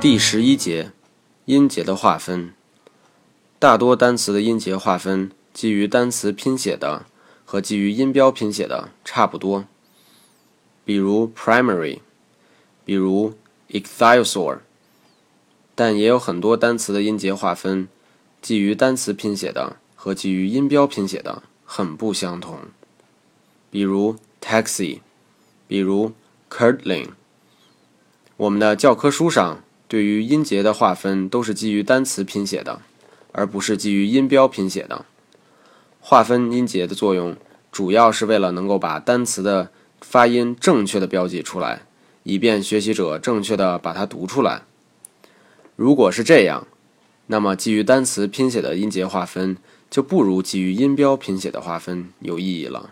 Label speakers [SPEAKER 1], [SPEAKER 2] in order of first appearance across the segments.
[SPEAKER 1] 第十一节，音节的划分。大多单词的音节划分基于单词拼写的和基于音标拼写的差不多，比如 primary，比如 ichthyosaur。但也有很多单词的音节划分基于单词拼写的和基于音标拼写的很不相同，比如 taxi，比如 curdling。我们的教科书上。对于音节的划分都是基于单词拼写的，而不是基于音标拼写的。划分音节的作用，主要是为了能够把单词的发音正确的标记出来，以便学习者正确的把它读出来。如果是这样，那么基于单词拼写的音节划分就不如基于音标拼写的划分有意义了。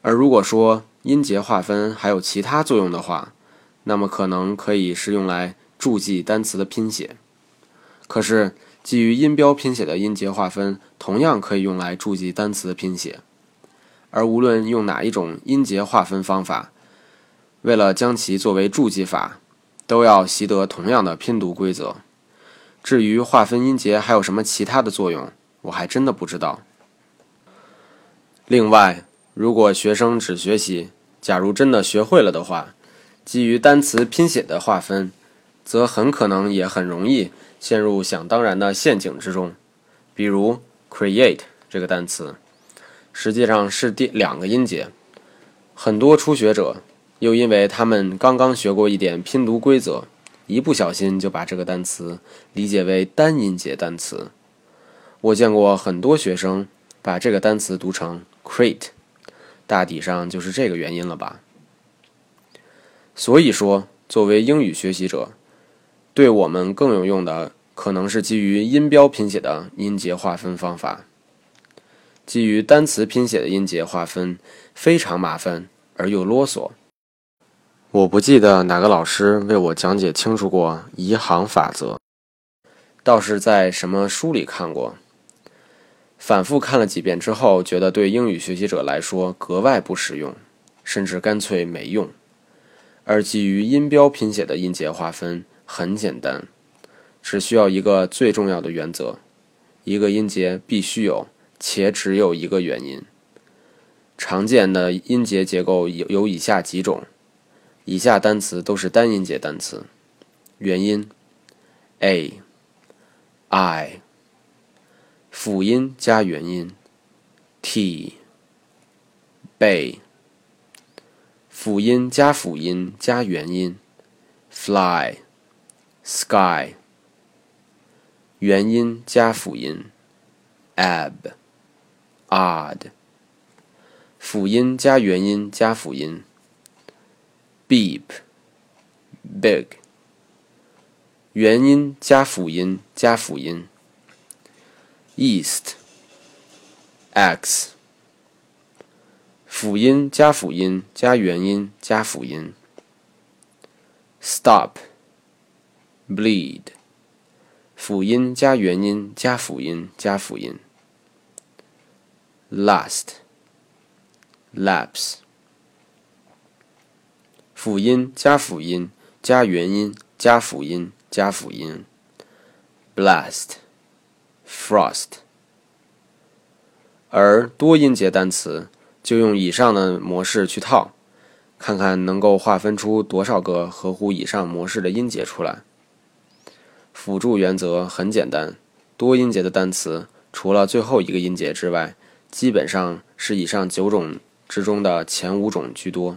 [SPEAKER 1] 而如果说音节划分还有其他作用的话，那么可能可以是用来注记单词的拼写，可是基于音标拼写的音节划分同样可以用来注记单词的拼写，而无论用哪一种音节划分方法，为了将其作为注记法，都要习得同样的拼读规则。至于划分音节还有什么其他的作用，我还真的不知道。另外，如果学生只学习，假如真的学会了的话。基于单词拼写的划分，则很可能也很容易陷入想当然的陷阱之中。比如 “create” 这个单词，实际上是第两个音节。很多初学者又因为他们刚刚学过一点拼读规则，一不小心就把这个单词理解为单音节单词。我见过很多学生把这个单词读成 create，大体上就是这个原因了吧。所以说，作为英语学习者，对我们更有用的可能是基于音标拼写的音节划分方法。基于单词拼写的音节划分非常麻烦而又啰嗦。我不记得哪个老师为我讲解清楚过移行法则，倒是在什么书里看过。反复看了几遍之后，觉得对英语学习者来说格外不实用，甚至干脆没用。而基于音标拼写的音节划分很简单，只需要一个最重要的原则：一个音节必须有且只有一个元音。常见的音节结构有有以下几种，以下单词都是单音节单词：元音 a、i，辅音加元音 t、b。辅音加辅音加元音，fly, sky。元音加辅音，ab, odd。辅音加元音加辅音，beep, big。元音加辅音加辅音，east, x。辅音加辅音加元音加辅音，stop，bleed。辅音加元音加辅音加辅音，last，lapse。辅音加辅音加元音加辅音加辅音，blast，frost。而多音节单词。就用以上的模式去套，看看能够划分出多少个合乎以上模式的音节出来。辅助原则很简单，多音节的单词除了最后一个音节之外，基本上是以上九种之中的前五种居多。